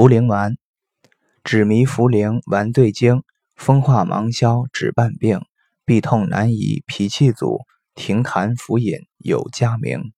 茯苓丸，止迷茯苓丸对经，风化芒硝止半病，痹痛难移脾气阻，停痰服饮有佳名。